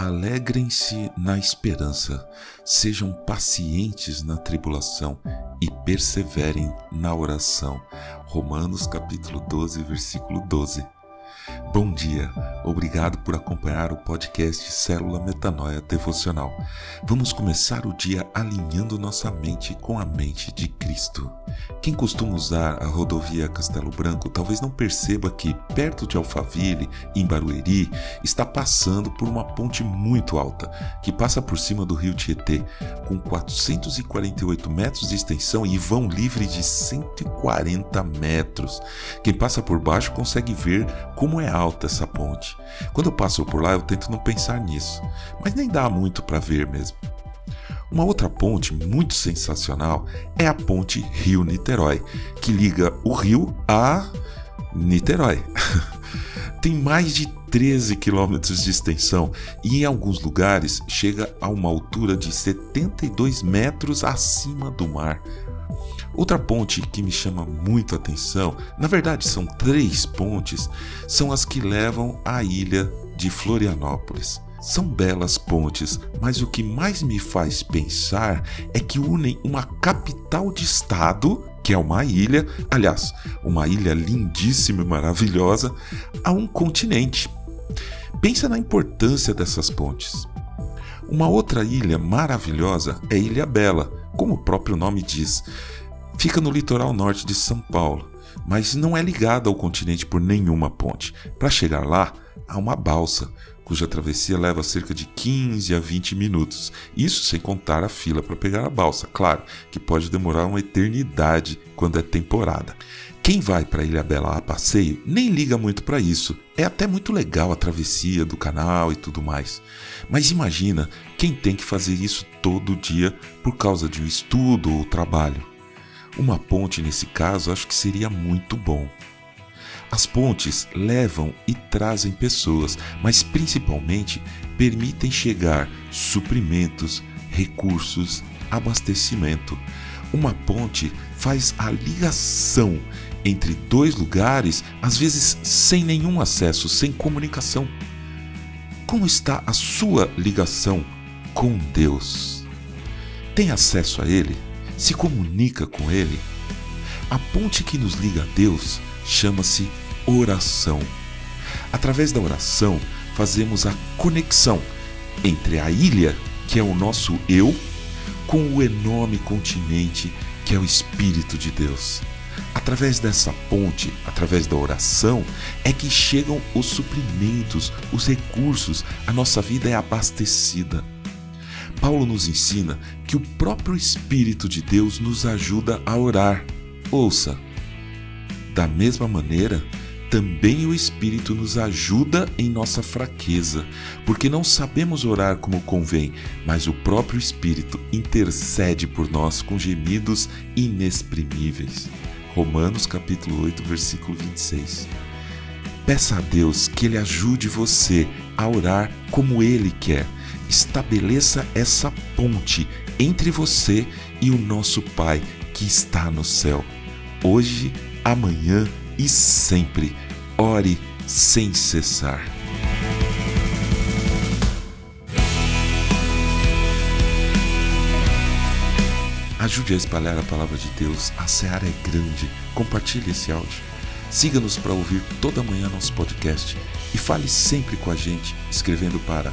Alegrem-se na esperança, sejam pacientes na tribulação e perseverem na oração. Romanos capítulo 12, versículo 12. Bom dia, obrigado por acompanhar o podcast Célula Metanoia Devocional. Vamos começar o dia alinhando nossa mente com a mente de Cristo. Quem costuma usar a rodovia Castelo Branco talvez não perceba que, perto de Alphaville, em Barueri, está passando por uma ponte muito alta, que passa por cima do rio Tietê, com 448 metros de extensão e vão livre de 140 metros. Quem passa por baixo consegue ver como é alta essa ponte. Quando eu passo por lá, eu tento não pensar nisso, mas nem dá muito para ver mesmo. Uma outra ponte muito sensacional é a ponte Rio-Niterói, que liga o Rio a Niterói. Tem mais de 13 quilômetros de extensão e em alguns lugares chega a uma altura de 72 metros acima do mar. Outra ponte que me chama muito a atenção, na verdade são três pontes, são as que levam à ilha de Florianópolis. São belas pontes, mas o que mais me faz pensar é que unem uma capital de estado, que é uma ilha, aliás, uma ilha lindíssima e maravilhosa, a um continente. Pensa na importância dessas pontes. Uma outra ilha maravilhosa é Ilha Bela, como o próprio nome diz. Fica no litoral norte de São Paulo, mas não é ligada ao continente por nenhuma ponte. Para chegar lá, há uma balsa, cuja travessia leva cerca de 15 a 20 minutos. Isso sem contar a fila para pegar a balsa, claro, que pode demorar uma eternidade quando é temporada. Quem vai para Ilha Bela a passeio nem liga muito para isso. É até muito legal a travessia do canal e tudo mais. Mas imagina quem tem que fazer isso todo dia por causa de um estudo ou trabalho. Uma ponte, nesse caso, acho que seria muito bom. As pontes levam e trazem pessoas, mas principalmente permitem chegar suprimentos, recursos, abastecimento. Uma ponte faz a ligação entre dois lugares, às vezes sem nenhum acesso, sem comunicação. Como está a sua ligação com Deus? Tem acesso a Ele? se comunica com Ele. A ponte que nos liga a Deus chama-se oração. Através da oração, fazemos a conexão entre a ilha, que é o nosso eu, com o enorme continente, que é o Espírito de Deus. Através dessa ponte, através da oração, é que chegam os suprimentos, os recursos, a nossa vida é abastecida. Paulo nos ensina que o próprio Espírito de Deus nos ajuda a orar. Ouça, da mesma maneira, também o Espírito nos ajuda em nossa fraqueza, porque não sabemos orar como convém, mas o próprio Espírito intercede por nós com gemidos inexprimíveis. Romanos capítulo 8, versículo 26. Peça a Deus que Ele ajude você a orar como Ele quer estabeleça essa ponte entre você e o nosso Pai que está no céu. Hoje, amanhã e sempre. Ore sem cessar. Ajude a espalhar a palavra de Deus. A seara é grande. Compartilhe esse áudio. Siga-nos para ouvir toda manhã nosso podcast e fale sempre com a gente escrevendo para